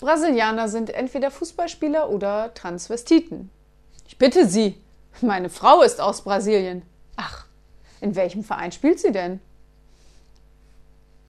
Brasilianer sind entweder Fußballspieler oder Transvestiten. Ich bitte Sie, meine Frau ist aus Brasilien. Ach, in welchem Verein spielt sie denn?